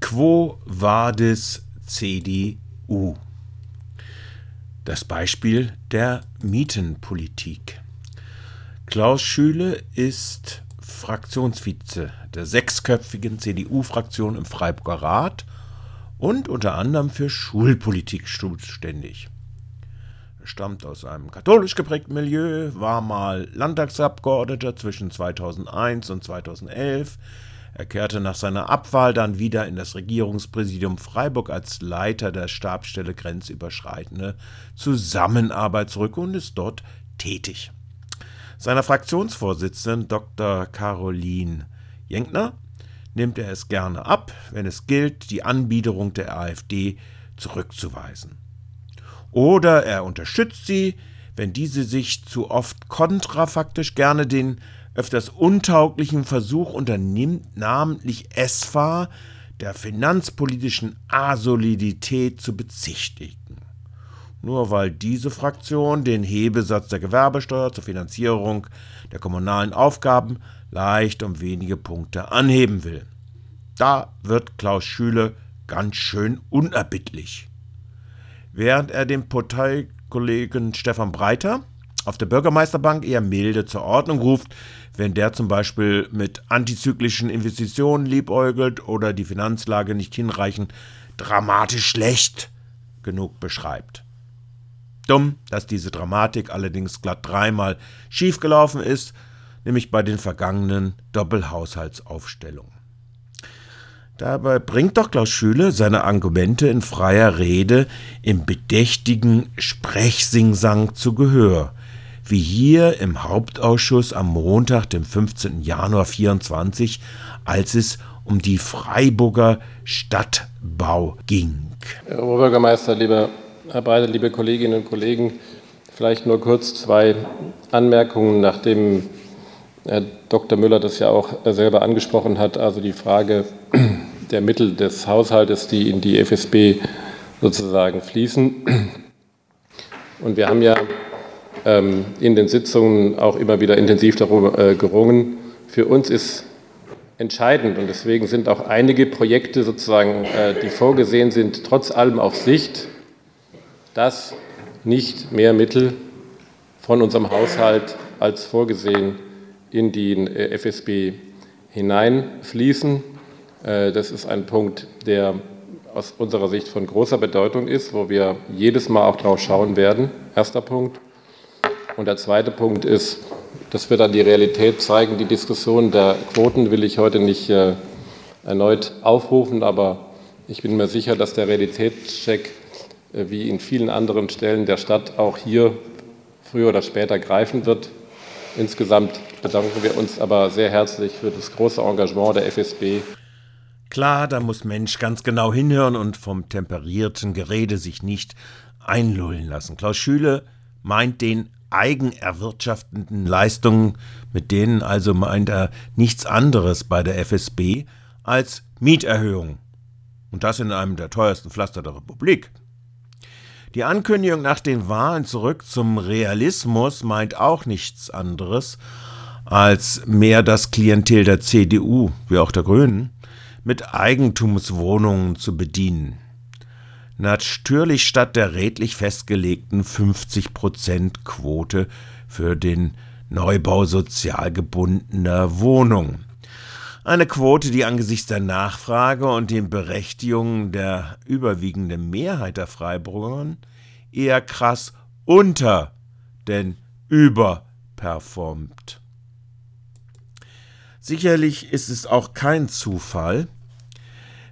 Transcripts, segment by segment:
Quo vadis CDU? Das Beispiel der Mietenpolitik. Klaus Schüle ist Fraktionsvize der sechsköpfigen CDU-Fraktion im Freiburger Rat und unter anderem für Schulpolitik zuständig. Er stammt aus einem katholisch geprägten Milieu, war mal Landtagsabgeordneter zwischen 2001 und 2011. Er kehrte nach seiner Abwahl dann wieder in das Regierungspräsidium Freiburg als Leiter der Stabsstelle grenzüberschreitende Zusammenarbeit zurück und ist dort tätig. Seiner Fraktionsvorsitzenden Dr. Caroline Jenkner nimmt er es gerne ab, wenn es gilt, die Anbiederung der AfD zurückzuweisen. Oder er unterstützt sie, wenn diese sich zu oft kontrafaktisch gerne den öfters untauglichen Versuch unternimmt, namentlich ESFA der finanzpolitischen Asolidität zu bezichtigen. Nur weil diese Fraktion den Hebesatz der Gewerbesteuer zur Finanzierung der kommunalen Aufgaben leicht um wenige Punkte anheben will. Da wird Klaus Schüle ganz schön unerbittlich. Während er dem Parteikollegen Stefan Breiter auf der Bürgermeisterbank eher milde zur Ordnung ruft, wenn der zum Beispiel mit antizyklischen Investitionen liebäugelt oder die Finanzlage nicht hinreichend dramatisch schlecht genug beschreibt. Dumm, dass diese Dramatik allerdings glatt dreimal schiefgelaufen ist, nämlich bei den vergangenen Doppelhaushaltsaufstellungen. Dabei bringt doch Klaus Schüle seine Argumente in freier Rede im bedächtigen Sprechsingsang zu Gehör, wie hier im Hauptausschuss am Montag, dem 15. Januar 24, als es um die Freiburger Stadtbau ging. Herr Oberbürgermeister, lieber Herr Breiter, liebe Kolleginnen und Kollegen, vielleicht nur kurz zwei Anmerkungen, nachdem Herr Dr. Müller das ja auch selber angesprochen hat, also die Frage der Mittel des Haushaltes, die in die FSB sozusagen fließen. Und wir haben ja in den Sitzungen auch immer wieder intensiv darüber äh, gerungen. Für uns ist entscheidend und deswegen sind auch einige Projekte sozusagen, äh, die vorgesehen sind, trotz allem auf Sicht, dass nicht mehr Mittel von unserem Haushalt als vorgesehen in den äh, FSB hineinfließen. Das ist ein Punkt, der aus unserer Sicht von großer Bedeutung ist, wo wir jedes Mal auch drauf schauen werden. Erster Punkt. Und der zweite Punkt ist, das wird dann die Realität zeigen. Die Diskussion der Quoten will ich heute nicht äh, erneut aufrufen, aber ich bin mir sicher, dass der Realitätscheck wie in vielen anderen Stellen der Stadt auch hier früher oder später greifen wird. Insgesamt bedanken wir uns aber sehr herzlich für das große Engagement der FSB. Klar, da muss Mensch ganz genau hinhören und vom temperierten Gerede sich nicht einlullen lassen. Klaus Schüle meint den eigenerwirtschaftenden Leistungen, mit denen also meint er nichts anderes bei der FSB als Mieterhöhung. Und das in einem der teuersten Pflaster der Republik. Die Ankündigung nach den Wahlen zurück zum Realismus meint auch nichts anderes als mehr das Klientel der CDU, wie auch der Grünen, mit Eigentumswohnungen zu bedienen. Natürlich statt der redlich festgelegten 50%-Quote für den Neubau sozial gebundener Wohnungen. Eine Quote, die angesichts der Nachfrage und den Berechtigungen der überwiegenden Mehrheit der Freiburgern eher krass unter denn überperformt. Sicherlich ist es auch kein Zufall,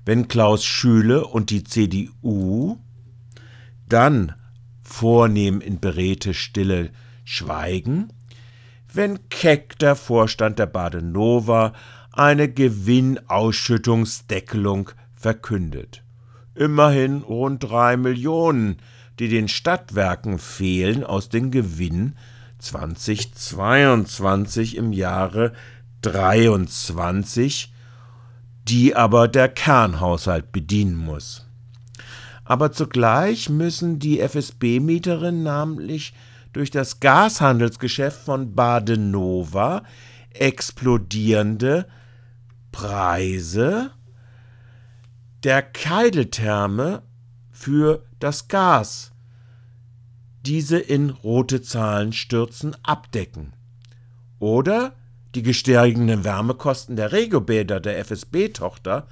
wenn Klaus Schüle und die CDU dann vornehm in beredte Stille schweigen, wenn Keck, der Vorstand der Badenova, eine Gewinnausschüttungsdeckelung verkündet. Immerhin rund drei Millionen, die den Stadtwerken fehlen aus dem Gewinn 2022 im Jahre 23, die aber der Kernhaushalt bedienen muss. Aber zugleich müssen die FSB-Mieterinnen namentlich durch das Gashandelsgeschäft von Badenova explodierende Preise der Keideltherme für das Gas diese in rote Zahlen stürzen, abdecken. Oder die gestiegenen Wärmekosten der Regiobäder der FSB-Tochter,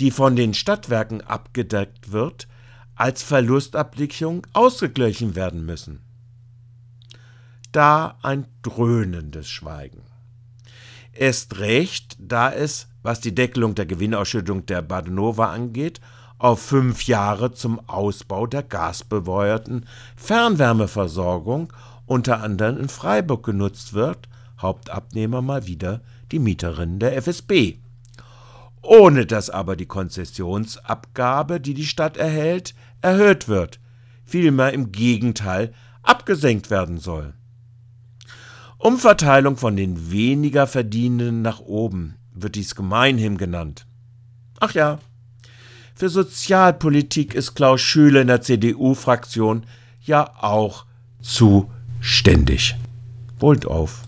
die von den Stadtwerken abgedeckt wird, als Verlustabwicklung ausgeglichen werden müssen. Da ein dröhnendes Schweigen. Erst recht, da es, was die Deckelung der Gewinnausschüttung der Badenova angeht, auf fünf Jahre zum Ausbau der gasbeweuerten Fernwärmeversorgung unter anderem in Freiburg genutzt wird, Hauptabnehmer mal wieder die Mieterinnen der FSB. Ohne dass aber die Konzessionsabgabe, die die Stadt erhält, erhöht wird, vielmehr im Gegenteil abgesenkt werden soll. Umverteilung von den weniger Verdienenden nach oben wird dies gemeinhin genannt. Ach ja, für Sozialpolitik ist Klaus Schüle in der CDU-Fraktion ja auch zuständig. Wohlt auf.